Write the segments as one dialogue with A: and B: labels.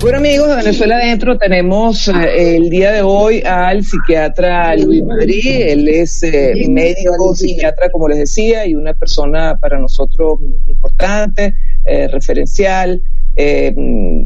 A: Bueno amigos de Venezuela Adentro, tenemos eh, el día de hoy al psiquiatra Luis Madrid. Él es eh, médico, psiquiatra, como les decía, y una persona para nosotros importante, eh, referencial. Eh,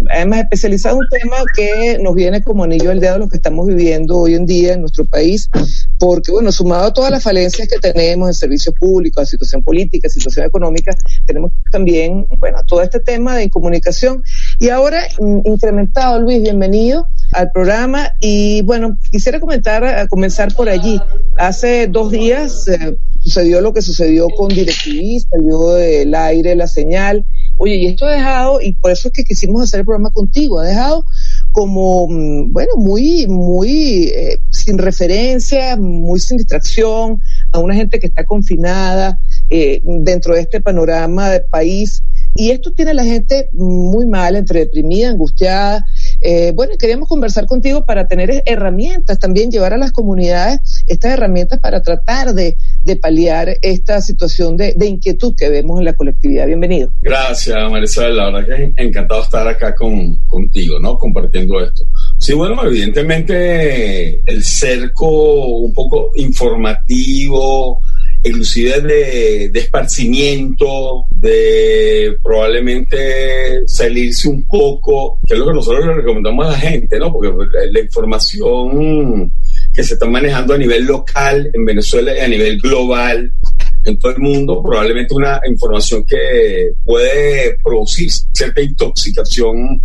A: además, especializado en un tema que nos viene como anillo al dedo lo que estamos viviendo hoy en día en nuestro país, porque, bueno, sumado a todas las falencias que tenemos en servicios públicos, a situación política, situación económica, tenemos también, bueno, todo este tema de incomunicación. Y ahora, mm, incrementado, Luis, bienvenido al programa. Y bueno, quisiera comentar, a comenzar por allí. Hace dos días eh, sucedió lo que sucedió con DirecTV, salió del aire la señal Oye, y esto ha dejado, y por eso es que quisimos hacer el programa contigo, ha dejado como, mm, bueno, muy, muy eh, sin referencia, muy sin distracción, a una gente que está confinada eh, dentro de este panorama del país. Y esto tiene a la gente muy mal, entre deprimida, angustiada, eh, bueno, queríamos conversar contigo para tener herramientas, también llevar a las comunidades estas herramientas para tratar de, paliar esta situación de, inquietud que vemos en la colectividad. Bienvenido.
B: Gracias, Marisol. La verdad que encantado estar acá con, contigo, ¿no? Compartiendo esto. Sí, bueno, evidentemente el cerco un poco informativo, inclusive de, de, esparcimiento, de probablemente salirse un poco, que es lo que nosotros le recomendamos a la gente, ¿no? Porque la información que se está manejando a nivel local en Venezuela y a nivel global en todo el mundo, probablemente una información que puede producir cierta intoxicación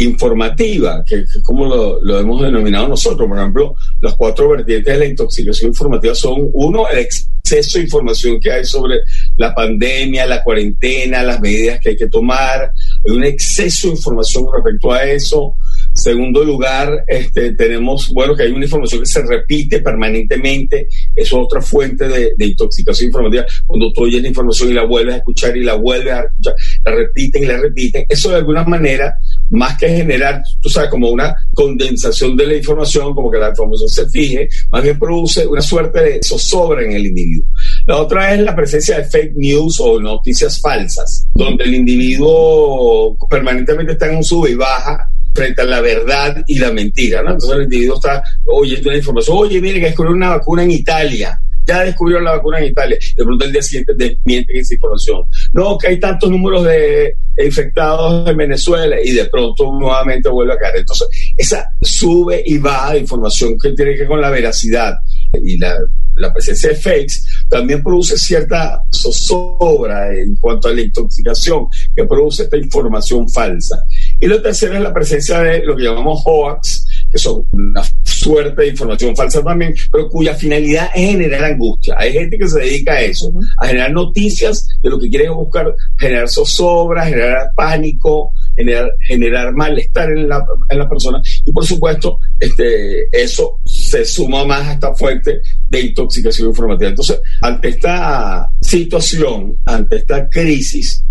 B: informativa, que, es como lo, hemos denominado nosotros. Por ejemplo, las cuatro vertientes de la intoxicación informativa son, uno, el exceso de información que hay sobre la pandemia, la cuarentena, las medidas que hay que tomar, hay un exceso de información respecto a eso. Segundo lugar, este, tenemos, bueno, que hay una información que se repite permanentemente, eso es otra fuente de, intoxicación informativa, cuando tú oyes la información y la vuelves a escuchar y la vuelves a escuchar, la repiten y la repiten, eso de alguna manera, más que generar, tú sabes, como una condensación de la información, como que la información se fije, más bien produce una suerte de zozobra en el individuo. La otra es la presencia de fake news o noticias falsas, donde el individuo permanentemente está en un sube y baja frente a la verdad y la mentira, ¿no? Entonces el individuo está oyendo una información, oye, mire que descubrió una vacuna en Italia, ya descubrió la vacuna en Italia, de pronto el día siguiente desmienten esa información. No, que hay tantos números de infectados en Venezuela y de pronto nuevamente vuelve a caer. Entonces, esa sube y baja de información que tiene que ver con la veracidad y la, la presencia de fakes también produce cierta zozobra en cuanto a la intoxicación que produce esta información falsa. Y lo tercero es la presencia de lo que llamamos hoax, que son una suerte de información falsa también, pero cuya finalidad es generar angustia. Hay gente que se dedica a eso, a generar noticias de lo que quieren buscar generar zozobra, generar pánico, generar, generar malestar en la, en la persona. Y por supuesto, este, eso se suma más a esta fuente de intoxicación informativa. Entonces, ante esta situación, ante esta crisis,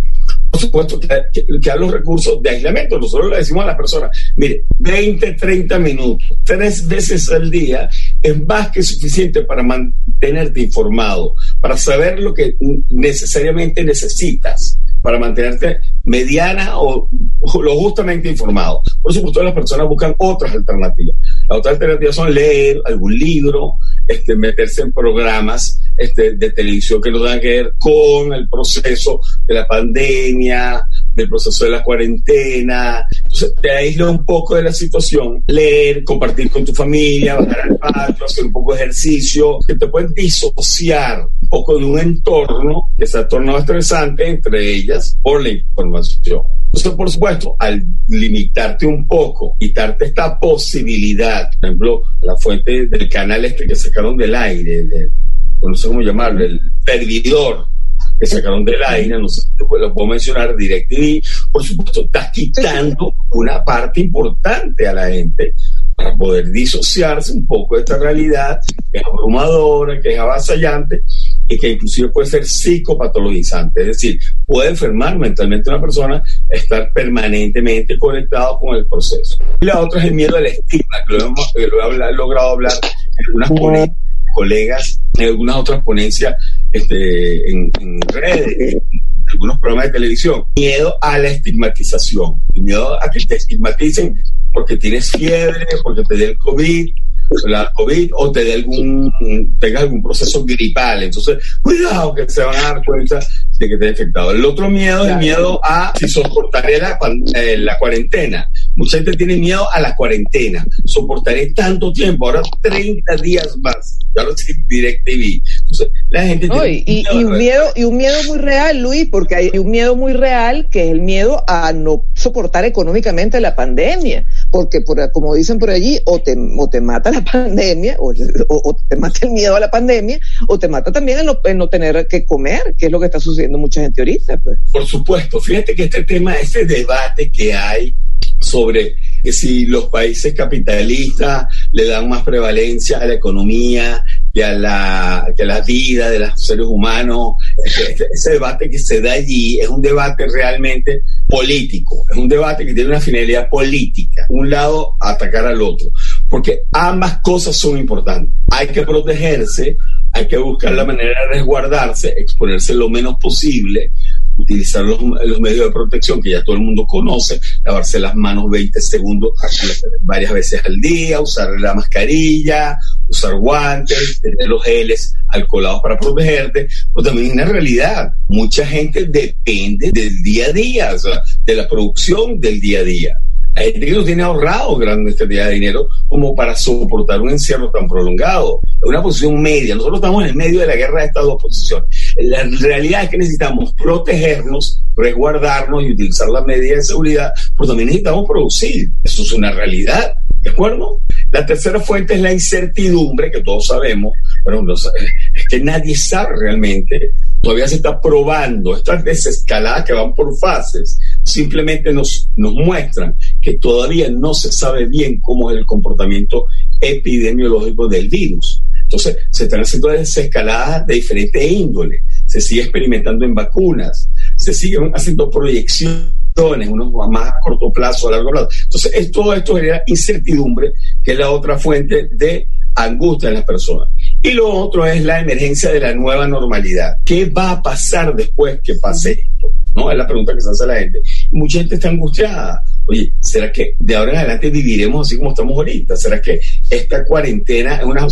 B: por supuesto que, que, los recursos de aislamiento. Nosotros le decimos a las personas, mire, 20, 30 minutos, tres veces al día es más que suficiente para mantenerte informado, para saber lo que necesariamente necesitas para mantenerte mediana o, lo justamente informado. Por supuesto, las personas buscan otras alternativas. Las otras alternativas son leer algún libro, este, meterse en programas este, de televisión que no tengan que ver con el proceso de la pandemia, del proceso de la cuarentena. Entonces, te aísla un poco de la situación, leer, compartir con tu familia, bajar al patio, hacer un poco de ejercicio, que te pueden disociar un poco de un entorno que se ha tornado estresante, entre ellas, por la información. Entonces, por supuesto, al limitarte un poco, quitarte esta posibilidad, por ejemplo, la fuente del canal este que sacaron del aire, no sé cómo llamarlo, el servidor que sacaron del aire, no sé si lo puedo mencionar, DirecTV, por supuesto, está quitando una parte importante a la gente, para poder disociarse un poco de esta realidad que es abrumadora, que es avasallante y que inclusive puede ser psicopatologizante, es decir, puede enfermar mentalmente a una persona, estar permanentemente conectado con el proceso. Y la otra es el miedo al estigma, que lo, hemos, que lo he logrado hablar en algunas ponencias, colegas, en algunas otras ponencias este, en, en redes, en algunos programas de televisión. Miedo a la estigmatización, miedo a que te estigmaticen porque tienes fiebre, porque te dé el COVID, la COVID o te dé algún, tengas algún proceso gripal. Entonces, cuidado que se van a dar cuenta de que te has infectado. El otro miedo es el miedo a si soportaré la, eh, la cuarentena. Mucha gente tiene miedo a la cuarentena. Soportaré tanto tiempo, ahora 30 días más. Ya lo sé DirecTV. Entonces, la gente
A: no,
B: tiene
A: y, y, un miedo, y un miedo muy real, Luis, porque hay un miedo muy real que es el miedo a no soportar económicamente la pandemia. Porque, por, como dicen por allí, o te, o te mata la pandemia, o, o, o, te mata el miedo a la pandemia, o te mata también el no, el no tener que comer, que es lo que está sucediendo mucha gente ahorita. Pues.
B: Por supuesto, fíjate que este tema, este debate que hay sobre que si los países capitalistas le dan más prevalencia a la economía que a la, que a la vida de los seres humanos, ese, ese debate que se da allí es un debate realmente político, es un debate que tiene una finalidad política, un lado atacar al otro, porque ambas cosas son importantes. Hay que protegerse, hay que buscar la manera de resguardarse, exponerse lo menos posible, utilizar los, medios de protección que ya todo el mundo conoce, lavarse las manos 20 segundos varias veces al día, usar la mascarilla, usar guantes, tener los geles alcoholados para protegerte, pero también es una realidad. Mucha gente depende del día a día, de la producción del día a día. Hay gente que no tiene ahorrado grande cantidad de dinero como para soportar un encierro tan prolongado. Es una posición media. Nosotros estamos en el medio de la guerra de estas dos posiciones. La realidad es que necesitamos protegernos, resguardarnos y utilizar las medidas de seguridad, pero también necesitamos producir. Eso es una realidad. ¿De acuerdo? La tercera fuente es la incertidumbre, que todos sabemos, pero no, es que nadie sabe realmente. Todavía se está probando estas desescaladas que van por fases. Simplemente nos, nos muestran que todavía no se sabe bien cómo es el comportamiento epidemiológico del virus. Entonces, se están haciendo desescaladas de diferente índole. Se sigue experimentando en vacunas, se siguen haciendo proyecciones unos más a corto plazo, a largo plazo. Entonces, es, todo esto genera incertidumbre, que es la otra fuente de angustia en las personas. Y lo otro es la emergencia de la nueva normalidad. ¿Qué va a pasar después que pase esto? ¿No? Es la pregunta que se hace a la gente. Mucha gente está angustiada. Oye, ¿será que de ahora en adelante viviremos así como estamos ahorita? ¿Será que esta cuarentena es una,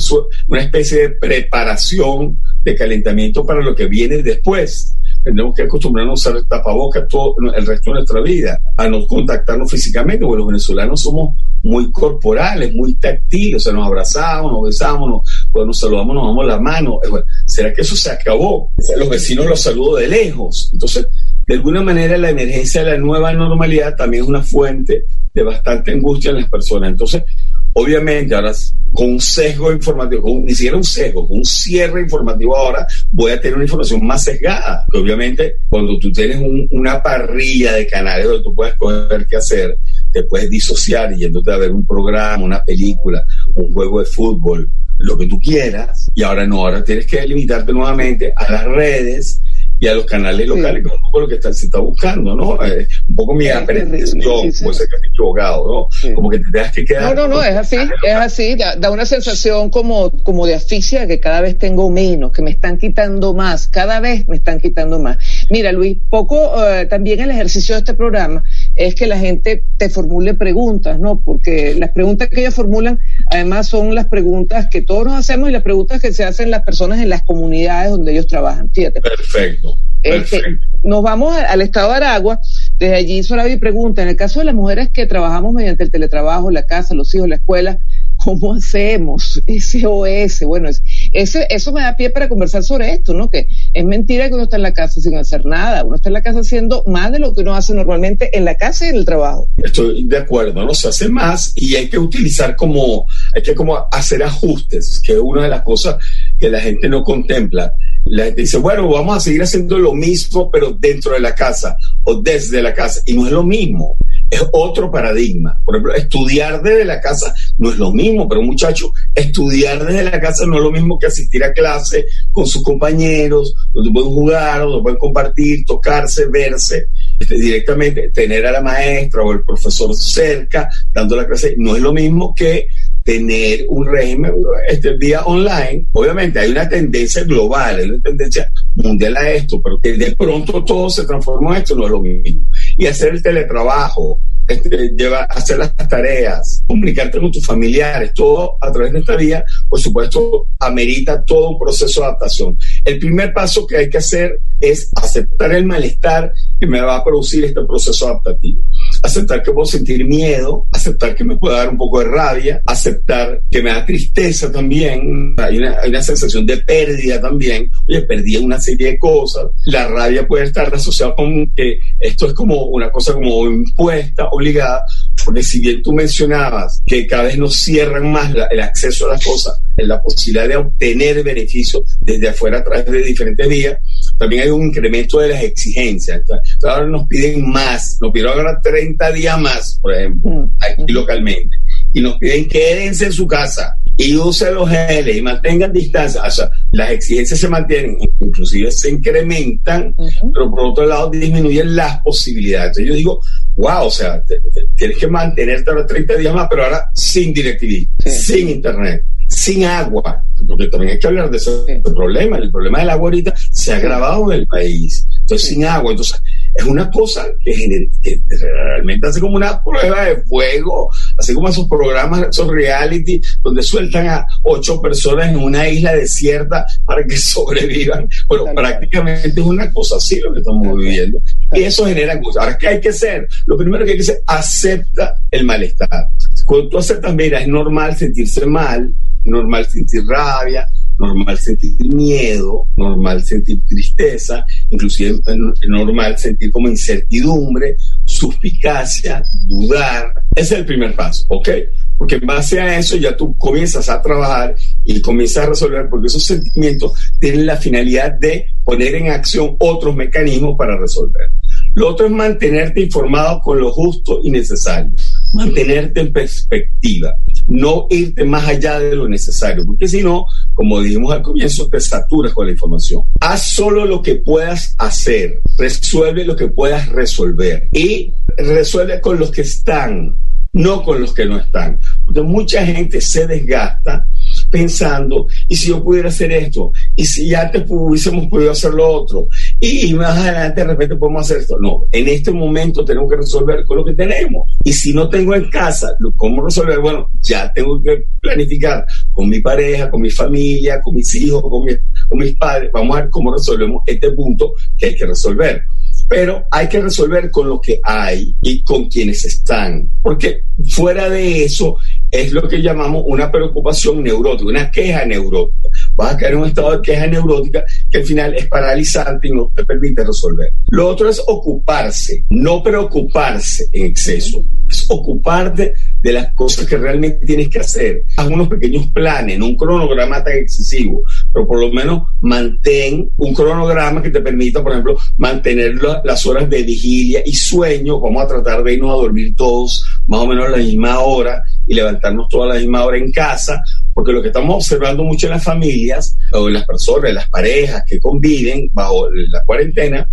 B: una especie de preparación de calentamiento para lo que viene después? tendremos que acostumbrarnos a tapabocas todo el resto de nuestra vida, a no contactarnos físicamente, porque los venezolanos somos muy corporales, muy táctiles, o sea, nos abrazamos, nos besamos, nos, cuando nos saludamos nos damos la mano. ¿será que eso se acabó? Los vecinos los saludo de lejos. Entonces, de alguna manera la emergencia de la nueva normalidad también es una fuente de bastante angustia en las personas. Entonces, obviamente ahora con un sesgo informativo, con, ni siquiera un sesgo, con un cierre informativo ahora voy a tener una información más sesgada. Obviamente cuando tú tienes un, una parrilla de canales donde tú puedes escoger qué hacer, te puedes disociar yéndote a ver un programa, una película, un juego de fútbol, lo que tú quieras, y ahora no, ahora tienes que limitarte nuevamente a las redes y a los canales locales, sí. que es un poco lo que está, se está buscando, ¿no? Eh, un poco mi apreciación, puede ser que esté equivocado, ¿no? Sí. Como que te tengas que quedar.
A: No, no, no, es así, es así, da, da, una sensación como, como de asfixia, que cada vez tengo menos, que me están quitando más, cada vez me están quitando más. Mira, Luis, poco uh, también el ejercicio de este programa es que la gente te formule preguntas, ¿no? Porque las preguntas que ellos formulan, además, son las preguntas que todos nos hacemos y las preguntas que se hacen las personas en las comunidades donde ellos trabajan. Fíjate.
B: Perfecto.
A: Este, nos vamos al estado de Aragua. Desde allí Sorabi pregunta, en el caso de las mujeres que trabajamos mediante el teletrabajo, la casa, los hijos, la escuela, ¿cómo hacemos? SOS. Bueno, es, ese, eso me da pie para conversar sobre esto, ¿no? Que es mentira que uno está en la casa sin hacer nada. Uno está en la casa haciendo más de lo que uno hace normalmente en la casa y en el trabajo.
B: Estoy de acuerdo, ¿no? Se hace más y hay que utilizar como, hay que como hacer ajustes, que una de las cosas que la gente no contempla. La gente dice, bueno, vamos a seguir haciendo lo mismo, pero dentro de la casa o desde la casa. Y no es lo mismo. es otro paradigma. Por ejemplo, estudiar desde la casa no es lo mismo, pero muchachos, estudiar desde la casa no es lo mismo que asistir a clase con sus compañeros, donde pueden jugar, donde pueden compartir, tocarse, verse este, directamente, tener a la maestra o el profesor cerca dando la clase, no es lo mismo que tener un régimen este día online. Obviamente hay una tendencia global, hay una tendencia mundial a esto, pero que de pronto todo se transformó en esto, no es lo mismo. Y hacer el teletrabajo, este, llevar, hacer las tareas, comunicarte con tus familiares, todo a través de esta vía, por supuesto, amerita todo un proceso de adaptación. El primer paso que hay que hacer es aceptar el malestar que me va a producir este proceso adaptativo. Aceptar que puedo sentir miedo, aceptar que me puede dar un poco de rabia, aceptar que me da tristeza también, hay una, hay una sensación de pérdida también, oye, perdí una serie de cosas, la rabia puede estar asociada con que esto es como una cosa como impuesta, obligada, porque si bien tú mencionabas que cada vez nos cierran más la, el acceso a las cosas, la posibilidad de obtener beneficios desde afuera a través de diferentes vías, también hay un incremento de las exigencias. Entonces, ahora nos piden más, nos piden ahora 30 días más, por ejemplo, aquí localmente, y nos piden quédense en su casa y usen los geles y mantengan distancia. O sea, las exigencias se mantienen, inclusive se incrementan, pero por otro lado disminuyen las posibilidades. Entonces yo digo, wow, o sea, te- te- tienes que mantenerte ahora 30 días más, pero ahora sin DirecTV, sin internet, sin agua, porque también hay que hablar de ese problema. El problema del agua ahorita se ha agravado en el país. Entonces, sin agua, entonces es una cosa que, gener- que realmente hace como una prueba de fuego, así como esos programas, esos reality, donde sueltan a ocho personas en una isla desierta para que sobrevivan. Bueno, prácticamente es una cosa así lo que estamos viviendo. Y eso genera angustia. Ahora, ¿qué hay que hacer? Lo primero que hay que hacer, acepta el malestar. Cuando tú aceptas, mira, es normal sentirse mal, normal sentir rabia, normal sentir miedo, normal sentir tristeza, inclusive normal sentir como incertidumbre, suspicacia, dudar. Ese es el primer paso, ¿ok? Porque en base a eso ya tú comienzas a trabajar y comienzas a resolver, porque esos sentimientos tienen la finalidad de poner en acción otros mecanismos para resolver. Lo otro es mantenerte informado con lo justo y necesario, mantenerte en perspectiva, no irte más allá de lo necesario, porque si no, como dijimos al comienzo, te saturas con la información. Haz solo lo que puedas hacer, resuelve lo que puedas resolver y resuelve con los que están, no con los que no están. Porque mucha gente se desgasta pensando, ¿y si yo pudiera hacer esto? ¿Y si ya antes hubiésemos podido hacer lo otro? Y más adelante de repente podemos hacer esto. No, en este momento tenemos que resolver con lo que tenemos. Y si no tengo en casa, ¿cómo resolver? Bueno, ya tengo que planificar con mi pareja, con mi familia, con mis hijos, con, mi- con mis padres. Vamos a ver cómo resolvemos este punto que hay que resolver pero hay que resolver con lo que hay y con quienes están, porque fuera de eso es lo que llamamos una preocupación neurótica, una queja neurótica. Vas a caer en un estado de queja neurótica que al final es paralizante y no te permite resolver. Lo otro es ocuparse, no preocuparse en exceso, es ocuparte de las cosas que realmente tienes que hacer. Haz unos pequeños planes, no un cronograma tan excesivo, pero por lo menos mantén un cronograma que te permita, por ejemplo, mantener la- las horas de vigilia y sueño. Vamos a tratar de irnos a dormir todos más o menos a la misma hora y levantarnos toda la misma hora en casa, porque lo que estamos observando mucho en las familias o en las personas, en las parejas que conviven bajo la cuarentena,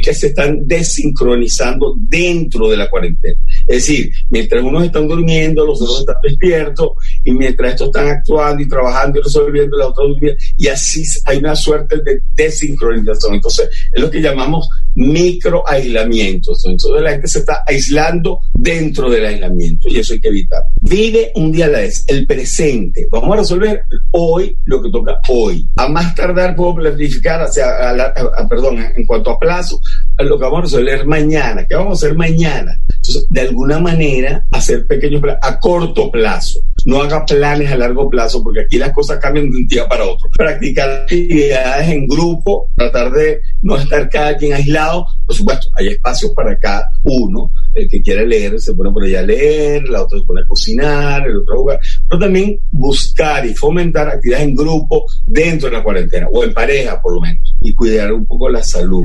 B: que se están desincronizando dentro de la cuarentena. Es decir, mientras unos están durmiendo, los otros están despiertos, y mientras estos están actuando y trabajando y resolviendo, los otros durmiendo, y así hay una suerte de desincronización. Entonces, es lo que llamamos microaislamiento. Entonces, la gente se está aislando dentro del aislamiento, y eso hay que evitar. Vive un día a la vez, el presente. Vamos a resolver hoy lo que toca hoy. A más tardar puedo planificar, hacia, a la- a- perdón, en cuanto a plazo, lo que vamos a resolver mañana. ¿Qué vamos a hacer mañana? Entonces, de alguna manera, hacer pequeños planes a corto plazo. No haga planes a largo plazo, porque aquí las cosas cambian de un día para otro. Practicar actividades en grupo, tratar de no estar cada quien aislado. Por supuesto, hay espacios para cada uno. El que quiere leer se pone por allá a leer, la otra se pone a cocinar, el otro a jugar. Pero también buscar y fomentar actividades en grupo dentro de la cuarentena, o en pareja por lo menos, y cuidar un poco la salud.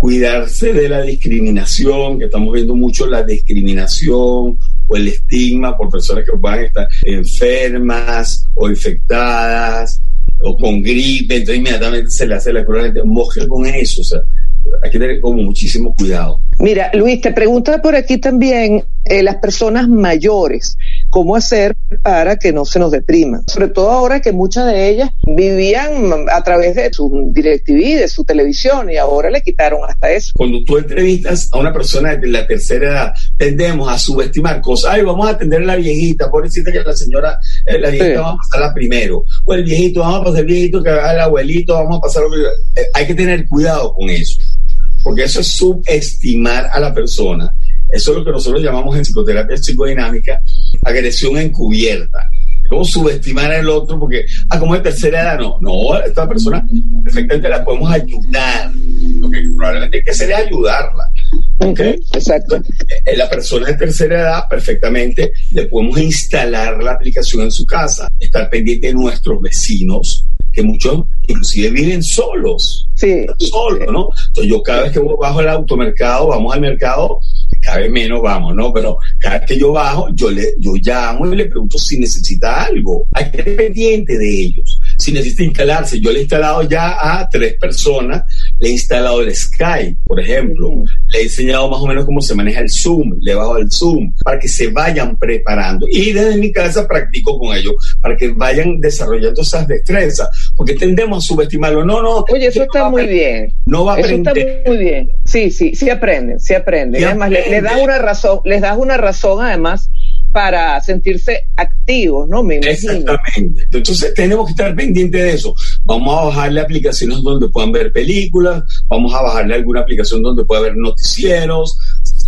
B: Cuidarse de la discriminación, que estamos viendo mucho la discriminación o el estigma por personas que puedan estar enfermas o infectadas o con gripe, entonces inmediatamente se le hace la cruel, moje con eso, o sea, hay que tener como muchísimo cuidado.
A: Mira, Luis, te pregunta por aquí también eh, las personas mayores, cómo hacer para que no se nos depriman. Sobre todo ahora que muchas de ellas vivían a través de su DirecTV, de su televisión, y ahora le quitaron hasta eso.
B: Cuando tú entrevistas a una persona de la tercera edad, tendemos a subestimar cosas. Ay, vamos a atender a la viejita, pobrecita que la señora, eh, la viejita
A: Sí.
B: vamos a pasarla primero. O el viejito, vamos a pasar el viejito que haga el abuelito, vamos a pasar. Eh, hay que tener cuidado con eso, porque eso es subestimar a la persona. Eso es lo que nosotros llamamos en psicoterapia psicodinámica agresión encubierta. Como subestimar al otro porque, ah, como de tercera edad, no, no, esta persona perfectamente la podemos ayudar. Lo que probablemente hay que hacer es ayudarla. ¿ok?
A: Exacto.
B: Eh, la persona de tercera edad perfectamente le podemos instalar la aplicación en su casa, estar pendiente de nuestros vecinos, que muchos inclusive viven solos,
A: Sí.
B: solos, ¿no? Entonces yo cada vez que bajo al automercado, vamos al mercado, cada vez menos vamos, ¿no? Pero cada vez que yo bajo, yo le, yo llamo y le pregunto si necesita algo. Hay que estar pendiente de ellos. Si necesita instalarse, yo le he instalado ya a tres personas, le he instalado el Skype, por ejemplo, le he enseñado más o menos cómo se maneja el Zoom, le bajo el Zoom, para que se vayan preparando. Y desde mi casa practico con ellos, para que vayan desarrollando esas destrezas, porque tendemos a subestimarlo. No, no.
A: Oye, eso está muy bien.
B: No va a
A: Eso está
B: aprender.
A: muy bien. Sí, sí, sí aprenden, sí aprenden.
B: Sí
A: además, le, le das
B: aprenden.
A: una razón, les das una razón además para sentirse activos, ¿no? Me imagino.
B: Exactamente. Entonces tenemos que estar pendientes de eso. Vamos a bajarle aplicaciones donde puedan ver películas, vamos a bajarle alguna aplicación donde pueda ver noticieros.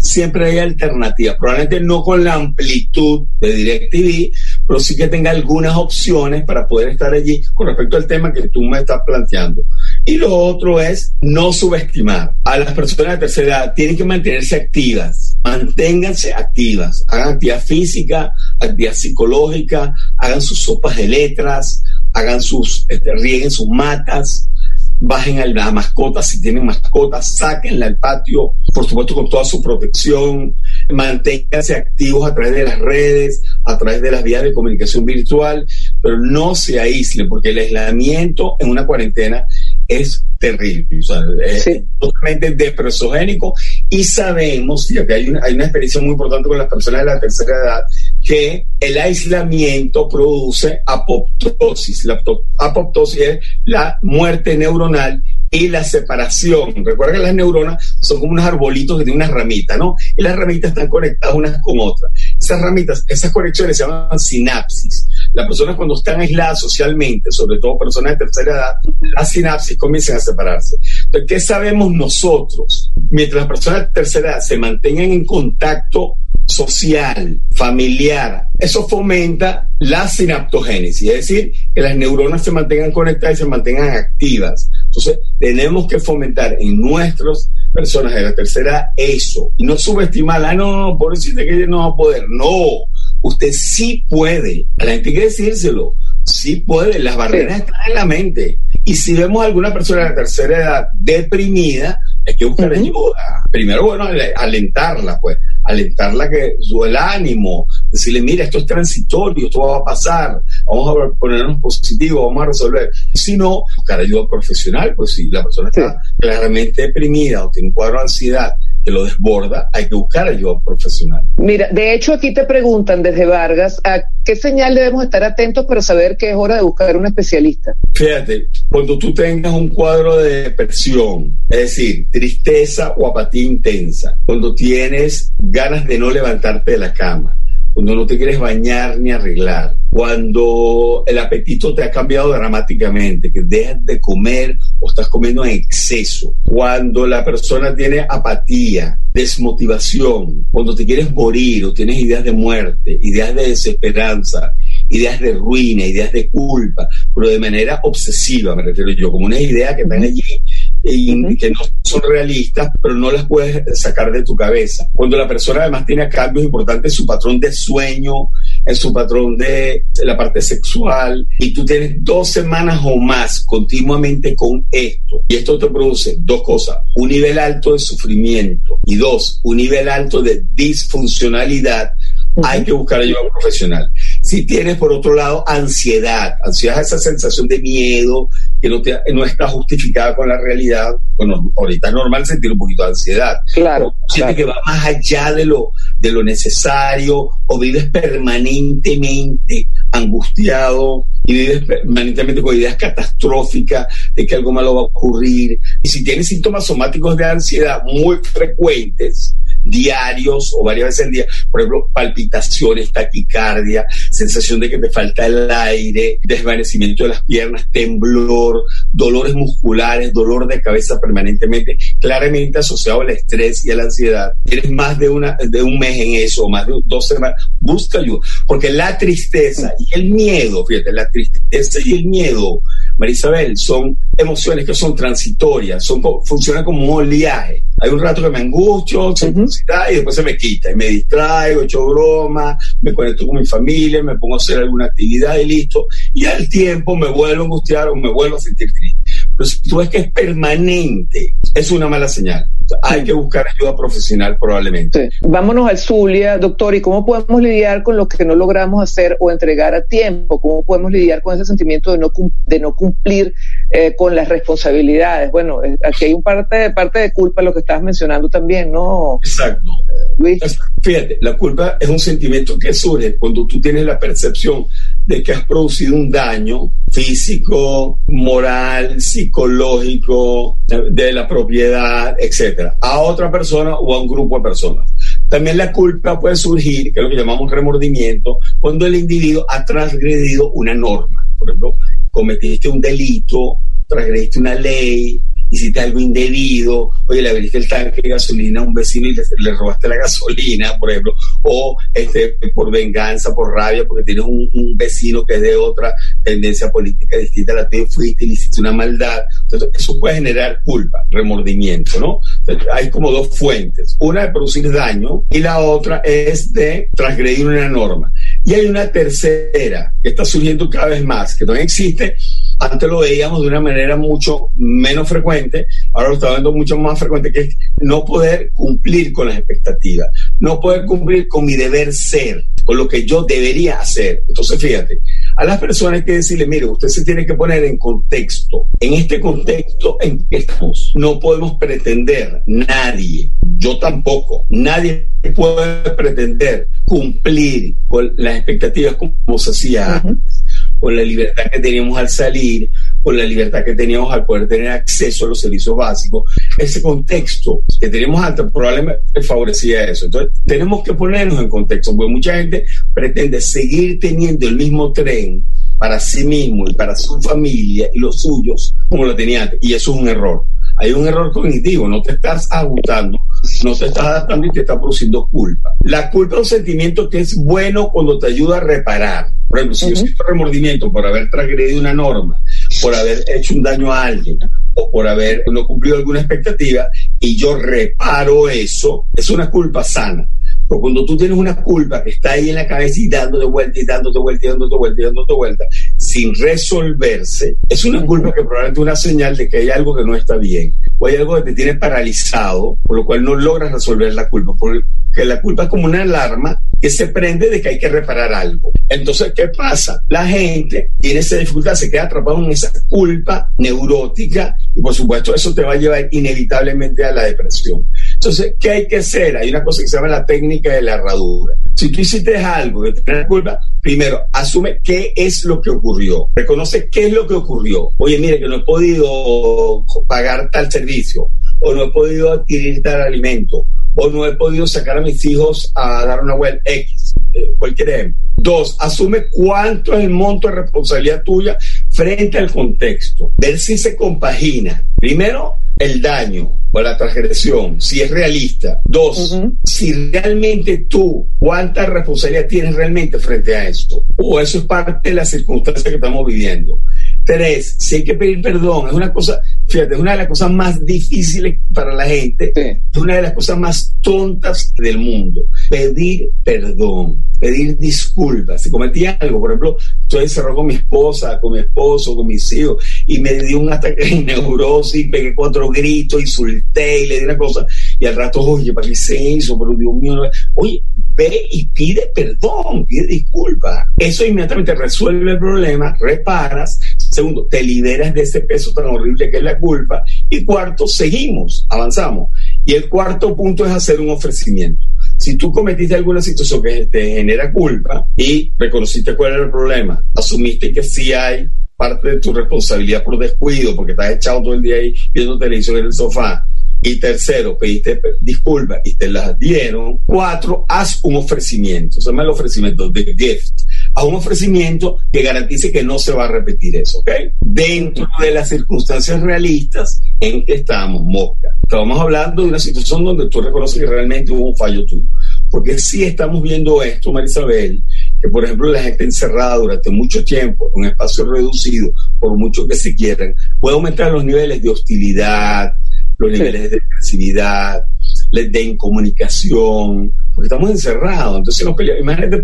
B: Siempre hay alternativas, probablemente no con la amplitud de DirecTV, pero sí que tenga algunas opciones para poder estar allí con respecto al tema que tú me estás planteando. Y lo otro es no subestimar a las personas de tercera edad. Tienen que mantenerse activas, manténganse activas, hagan actividad física, actividad psicológica, hagan sus sopas de letras, hagan sus, este, rieguen sus matas, bajen a la mascota, si tienen mascotas, sáquenla al patio, por supuesto con toda su protección, manténganse activos a través de las redes, a través de las vías de comunicación virtual, pero no se aíslen, porque el aislamiento en una cuarentena es terrible, o sea, es
A: Sí.
B: totalmente depresogénico y sabemos, fíjate, hay una, hay una experiencia muy importante con las personas de la tercera edad, que el aislamiento produce apoptosis. La apoptosis es la muerte neuronal y la separación. Recuerda que las neuronas son como unos arbolitos que tienen unas ramitas, ¿no? Y las ramitas están conectadas unas con otras. Esas ramitas, esas conexiones se llaman sinapsis. Las personas cuando están aisladas socialmente, sobre todo personas de tercera edad, las sinapsis comienzan a separarse. Entonces, ¿qué sabemos nosotros? Mientras las personas de tercera edad se mantengan en contacto social, familiar, eso fomenta la sinaptogénesis, es decir, que las neuronas se mantengan conectadas y se mantengan activas. Entonces, tenemos que fomentar en nuestras personas de la tercera edad eso, y no subestimarla, "Ah, no, no, pobrecita que ella no va a poder, no, usted sí puede, a la gente hay que decírselo, sí puede, las barreras están en la mente. Y si vemos a alguna persona de la tercera edad deprimida, hay que buscar ayuda. Primero, bueno, ale- alentarla, pues, alentarla que su el ánimo, decirle, mira, esto es transitorio, esto va a pasar, vamos a ponernos positivos, vamos a resolver. Si no, buscar ayuda profesional, pues si la persona está claramente deprimida o tiene un cuadro de ansiedad que lo desborda, hay que buscar ayuda profesional.
A: Mira, de hecho aquí te preguntan desde Vargas, ¿a qué señal debemos estar atentos para saber que es hora de buscar un especialista?
B: Fíjate, cuando tú tengas un cuadro de depresión, es decir, tristeza o apatía intensa, cuando tienes ganas de no levantarte de la cama, cuando no te quieres bañar ni arreglar, cuando el apetito te ha cambiado dramáticamente, que dejas de comer o estás comiendo en exceso, cuando la persona tiene apatía, desmotivación, cuando te quieres morir o tienes ideas de muerte, ideas de desesperanza, ideas de ruina, ideas de culpa, pero de manera obsesiva, me refiero yo, como unas ideas que están allí y que no son realistas, pero no las puedes sacar de tu cabeza. Cuando la persona además tiene cambios importantes en su patrón de sueño, en su patrón de, la parte sexual, y tú tienes dos semanas o más continuamente con esto, y esto te produce dos cosas, un nivel alto de sufrimiento y dos, un nivel alto de disfuncionalidad, hay que buscar ayuda profesional. Si tienes, por otro lado, ansiedad, ansiedad es esa sensación de miedo que no, te, no está justificada con la realidad, bueno, ahorita es normal sentir un poquito de ansiedad.
A: Claro.
B: Siente que va más allá de lo, de lo necesario o vives permanentemente angustiado y vives permanentemente con ideas catastróficas de que algo malo va a ocurrir. Y si tienes síntomas somáticos de ansiedad muy frecuentes, diarios o varias veces al día, por ejemplo, palpitaciones, taquicardia, sensación de que te falta el aire, desvanecimiento de las piernas, temblor, dolores musculares, dolor de cabeza permanentemente, claramente asociado al estrés y a la ansiedad. Tienes más de, una, de un mes en eso, más de dos semanas, busca ayuda, porque la tristeza y el miedo, fíjate, la tristeza y el miedo, Marisabel, son emociones que son transitorias, son, funcionan como un oleaje. Hay un rato que me angustio, y después se me quita y me distraigo, echo broma, me conecto con mi familia, me pongo a hacer alguna actividad y listo. Y al tiempo me vuelvo a angustiar o me vuelvo a sentir triste. Pero si tú ves que es permanente, es una mala señal. Hay que buscar ayuda profesional probablemente.
A: Vámonos al Zulia, doctor, ¿y cómo podemos lidiar con lo que no logramos hacer o entregar a tiempo? ¿Cómo podemos lidiar con ese sentimiento de no, de no cumplir eh, con las responsabilidades? Bueno, aquí hay un parte, parte de culpa, lo que estabas mencionando también, ¿no?
B: Exacto. Luis. Fíjate, la culpa es un sentimiento que surge cuando tú tienes la percepción de que has producido un daño físico, moral, psicológico, de la propiedad, a otra persona o a un grupo de personas. También la culpa puede surgir, que es lo que llamamos remordimiento, cuando el individuo ha transgredido una norma. Por ejemplo, cometiste un delito, transgrediste una ley, hiciste algo indebido, oye, le abriste el tanque de gasolina a un vecino y le, robaste la gasolina, por ejemplo, o este, por venganza, por rabia, porque tienes un, vecino que es de otra tendencia política distinta a la tuya, fuiste y le hiciste una maldad. Entonces, eso puede generar culpa, remordimiento, ¿no? hay como dos fuentes. Una de producir daño y la otra es de transgredir una norma. Y hay una tercera que está surgiendo cada vez más, que también existe, antes lo veíamos de una manera mucho menos frecuente, ahora lo estamos viendo mucho más frecuente, que es no poder cumplir con las expectativas, no poder cumplir con mi deber ser, con lo que yo debería hacer. Entonces, fíjate, a las personas hay que decirle, mire, usted se tiene que poner en contexto, en este contexto en que estamos. No podemos pretender, nadie, yo tampoco, nadie puede pretender cumplir con las expectativas como se hacía antes con la libertad que teníamos al salir, con la libertad que teníamos al poder tener acceso a los servicios básicos. Ese contexto que teníamos antes probablemente favorecía eso. Entonces, tenemos que ponernos en contexto, porque mucha gente pretende seguir teniendo el mismo tren para sí mismo y para su familia y los suyos como lo tenía antes. Y eso es un error. Hay un error cognitivo, no te estás ajustando, no te estás adaptando y te está produciendo culpa. La culpa es un sentimiento que es bueno cuando te ayuda a reparar por ejemplo, si yo siento remordimiento por haber transgredido una norma, por haber hecho un daño a alguien o por haber no cumplido alguna expectativa y yo reparo eso, es una culpa sana. Cuando tú tienes una culpa que está ahí en la cabeza y dándote vuelta y dándote vuelta y dándote vuelta y dándote vuelta, sin resolverse, es una culpa que probablemente es una señal de que hay algo que no está bien o hay algo que te tiene paralizado, por lo cual no logras resolver la culpa. Porque la culpa es como una alarma que se prende de que hay que reparar algo. Entonces, ¿qué pasa? La gente tiene esa dificultad, se queda atrapado en esa culpa neurótica y por supuesto eso te va a llevar inevitablemente a la depresión. Entonces, ¿qué hay que hacer? Hay una cosa que se llama la técnica de la herradura. Si tú hiciste algo de tener culpa, primero, asume qué es lo que ocurrió. Reconoce qué es lo que ocurrió. Oye, mire, que no he podido pagar tal servicio, o no he podido adquirir tal alimento, o no he podido sacar a mis hijos a dar una web X, eh, cualquier ejemplo. Dos, asume cuánto es el monto de responsabilidad tuya frente al contexto. Ver si se compagina. Primero, el daño o la transgresión, si es realista. Dos, si realmente tú, cuánta responsabilidad tienes realmente frente a esto. O eso es parte de la circunstancia que estamos viviendo. Tres, si hay que pedir perdón, es una cosa fíjate, es una de las cosas más difíciles para la gente,
A: Sí.
B: es una de las cosas más tontas del mundo. Pedir perdón, pedir disculpas. Si cometí algo, por ejemplo, estoy encerrado con mi esposa, con mi esposo, con mis hijos, y me dio un ataque de neurosis, pegué cuatro gritos, insulté y le di una cosa, y al rato, oye, ¿para qué se hizo? Pero Dios mío, oye, ve y pide perdón, pide disculpas. Eso inmediatamente resuelve el problema, reparas. Segundo, te liberas de ese peso tan horrible que es la culpa. Y cuarto, seguimos, avanzamos. Y el cuarto punto es hacer un ofrecimiento. Si tú cometiste alguna situación que te genera culpa y reconociste cuál era el problema, asumiste que sí hay parte de tu responsabilidad por descuido, porque estás echado todo el día ahí viendo televisión en el sofá, y tercero, pediste pe- disculpas y te las dieron. Cuatro, haz un ofrecimiento. Se llama el ofrecimiento de gift. Haz un ofrecimiento que garantice que no se va a repetir eso, ¿ok? Dentro de las circunstancias realistas en que estamos, mosca. Estamos hablando de una situación donde tú reconoces que realmente hubo un fallo tuyo. Porque sí estamos viendo esto, Marisabel, que por ejemplo la gente encerrada durante mucho tiempo en un espacio reducido, por mucho que se quieran, puede aumentar los niveles de hostilidad, los
A: Sí.
B: niveles de agresividad, de incomunicación, porque estamos encerrados, entonces nos peleamos. Imagínate,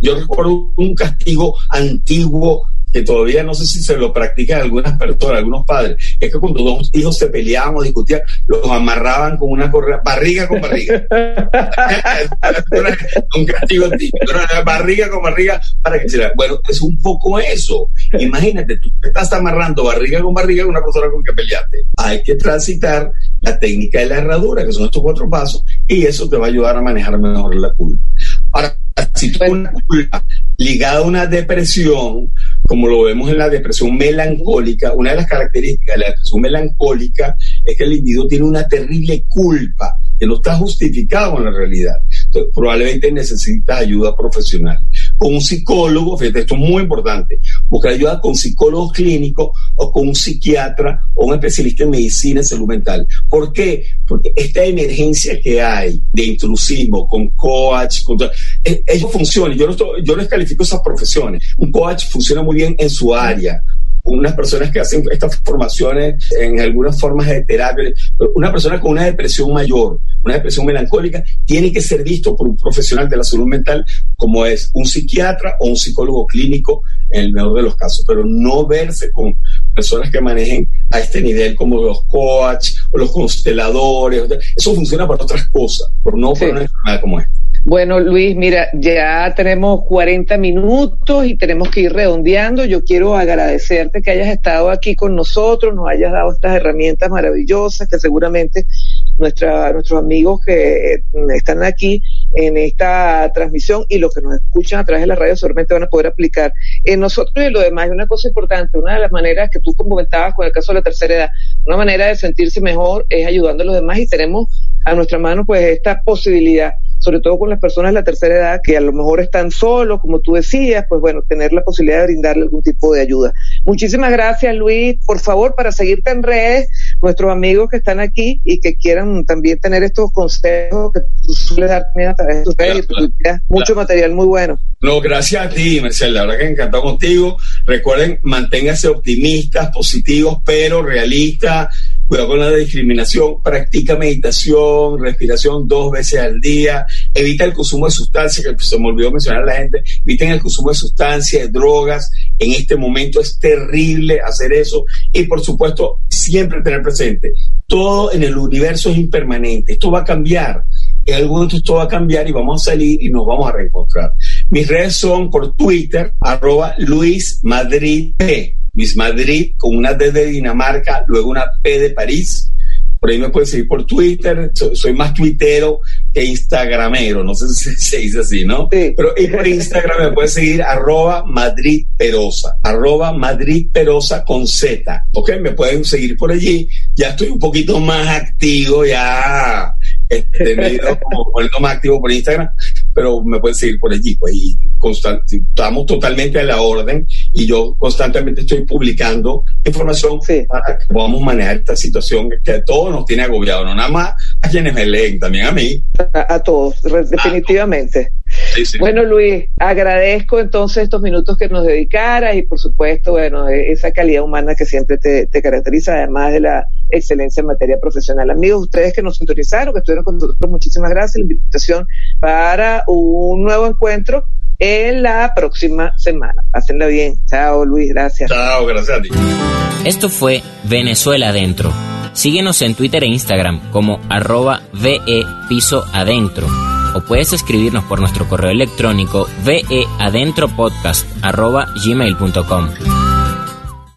B: yo recuerdo un castigo antiguo que todavía no sé si se lo practican algunas personas, algunos padres, es que cuando dos hijos se peleaban o discutían, los amarraban con una correa, barriga con barriga. un castigo barriga con barriga para que se la- Bueno, es un poco eso. Imagínate, tú te estás amarrando barriga con barriga con una persona con que peleaste. Hay que transitar la técnica de la herradura, que son estos cuatro pasos, y eso te va a ayudar a manejar mejor la culpa. Ahora, si tú una culpa ligada a una depresión, como lo vemos en la depresión melancólica, una de las características de la depresión melancólica es que el individuo tiene una terrible culpa que no está justificado en la realidad. Entonces, probablemente necesitas ayuda profesional. Con un psicólogo, esto es muy importante, buscar ayuda con psicólogos clínicos o con un psiquiatra o un especialista en medicina y salud mental. ¿Por qué? Porque esta emergencia que hay de intrusismo con coach, con eh, ellos funcionan. Yo no, estoy- yo no descalifico esas profesiones. Un coach funciona muy bien en su área unas personas que hacen estas formaciones en algunas formas de terapia, una persona con una depresión mayor, una depresión melancólica, tiene que ser visto por un profesional de la salud mental como es un psiquiatra o un psicólogo clínico en el mejor de los casos, pero no verse con personas que manejen a este nivel como los coach o los consteladores. Eso funciona para otras cosas, pero no
A: Sí.
B: para una enfermedad como esta.
A: Bueno, Luis, mira, ya tenemos 40 minutos y tenemos que ir redondeando. Yo quiero agradecerte que hayas estado aquí con nosotros, nos hayas dado estas herramientas maravillosas que seguramente nuestra, nuestros amigos que mm, están aquí en esta transmisión y los que nos escuchan a través de la radio seguramente van a poder aplicar en nosotros y lo demás. Una cosa importante, una de las maneras que tú comentabas con el caso de la tercera edad, una manera de sentirse mejor es ayudando a los demás y tenemos a nuestra mano pues esta posibilidad sobre todo con las personas de la tercera edad que a lo mejor están solos, como tú decías, pues bueno, tener la posibilidad de brindarle algún tipo de ayuda. Muchísimas gracias, Luis. Por favor, para seguirte en redes, nuestros amigos que están aquí y que quieran también tener estos consejos que tú sueles dar también a través de tus redes, y
B: Claro,
A: tú tienes mucho
B: claro.
A: material muy bueno.
B: No, gracias a ti, Marcel. La verdad que encantado contigo. Recuerden, manténganse optimistas, positivos, pero realistas. Cuidado con la discriminación. Practica meditación, respiración dos veces al día. Evita el consumo de sustancias, que se me olvidó mencionar a la gente. Eviten el consumo de sustancias, de drogas. En este momento es terrible hacer eso. Y por supuesto, siempre tener presente. Todo en el universo es impermanente. Esto va a cambiar en algún momento esto va a cambiar y vamos a salir y nos vamos a reencontrar. Mis redes son por Twitter, arroba Luis Madrid P. Luis Madrid con una D de Dinamarca, luego una P de París. Por ahí me pueden seguir por Twitter. So- soy más tuitero que instagramero. No sé si se dice así, ¿no?
A: Sí.
B: Pero y por Instagram me pueden seguir arroba Madrid Perosa. Arroba Madrid Perosa con Z. Ok, me pueden seguir por allí. Ya estoy un poquito más activo, ya este, me he ido como más activo por Instagram, pero me pueden seguir por allí, pues, y estamos totalmente a la orden y yo constantemente estoy publicando información
A: Sí.
B: para que podamos manejar esta situación que a todos nos tiene agobiado, no nada más a quienes me leen, también a mí.
A: A, a todos, definitivamente. Bueno, Luis, agradezco entonces estos minutos que nos dedicaras y por supuesto, bueno, e-, esa calidad humana que siempre te, caracteriza, además de la excelencia en materia profesional. Amigos, ustedes que nos sintonizaron, que estuvieron con nosotros, muchísimas gracias. La invitación para un nuevo encuentro en la próxima semana. Pásenla bien. Chao, Luis, gracias.
B: Chao, gracias a ti.
C: Esto fue Venezuela Adentro. Síguenos en Twitter e Instagram como arroba VE Piso Adentro o puedes escribirnos por nuestro correo electrónico veadentropodcast.gmail.com.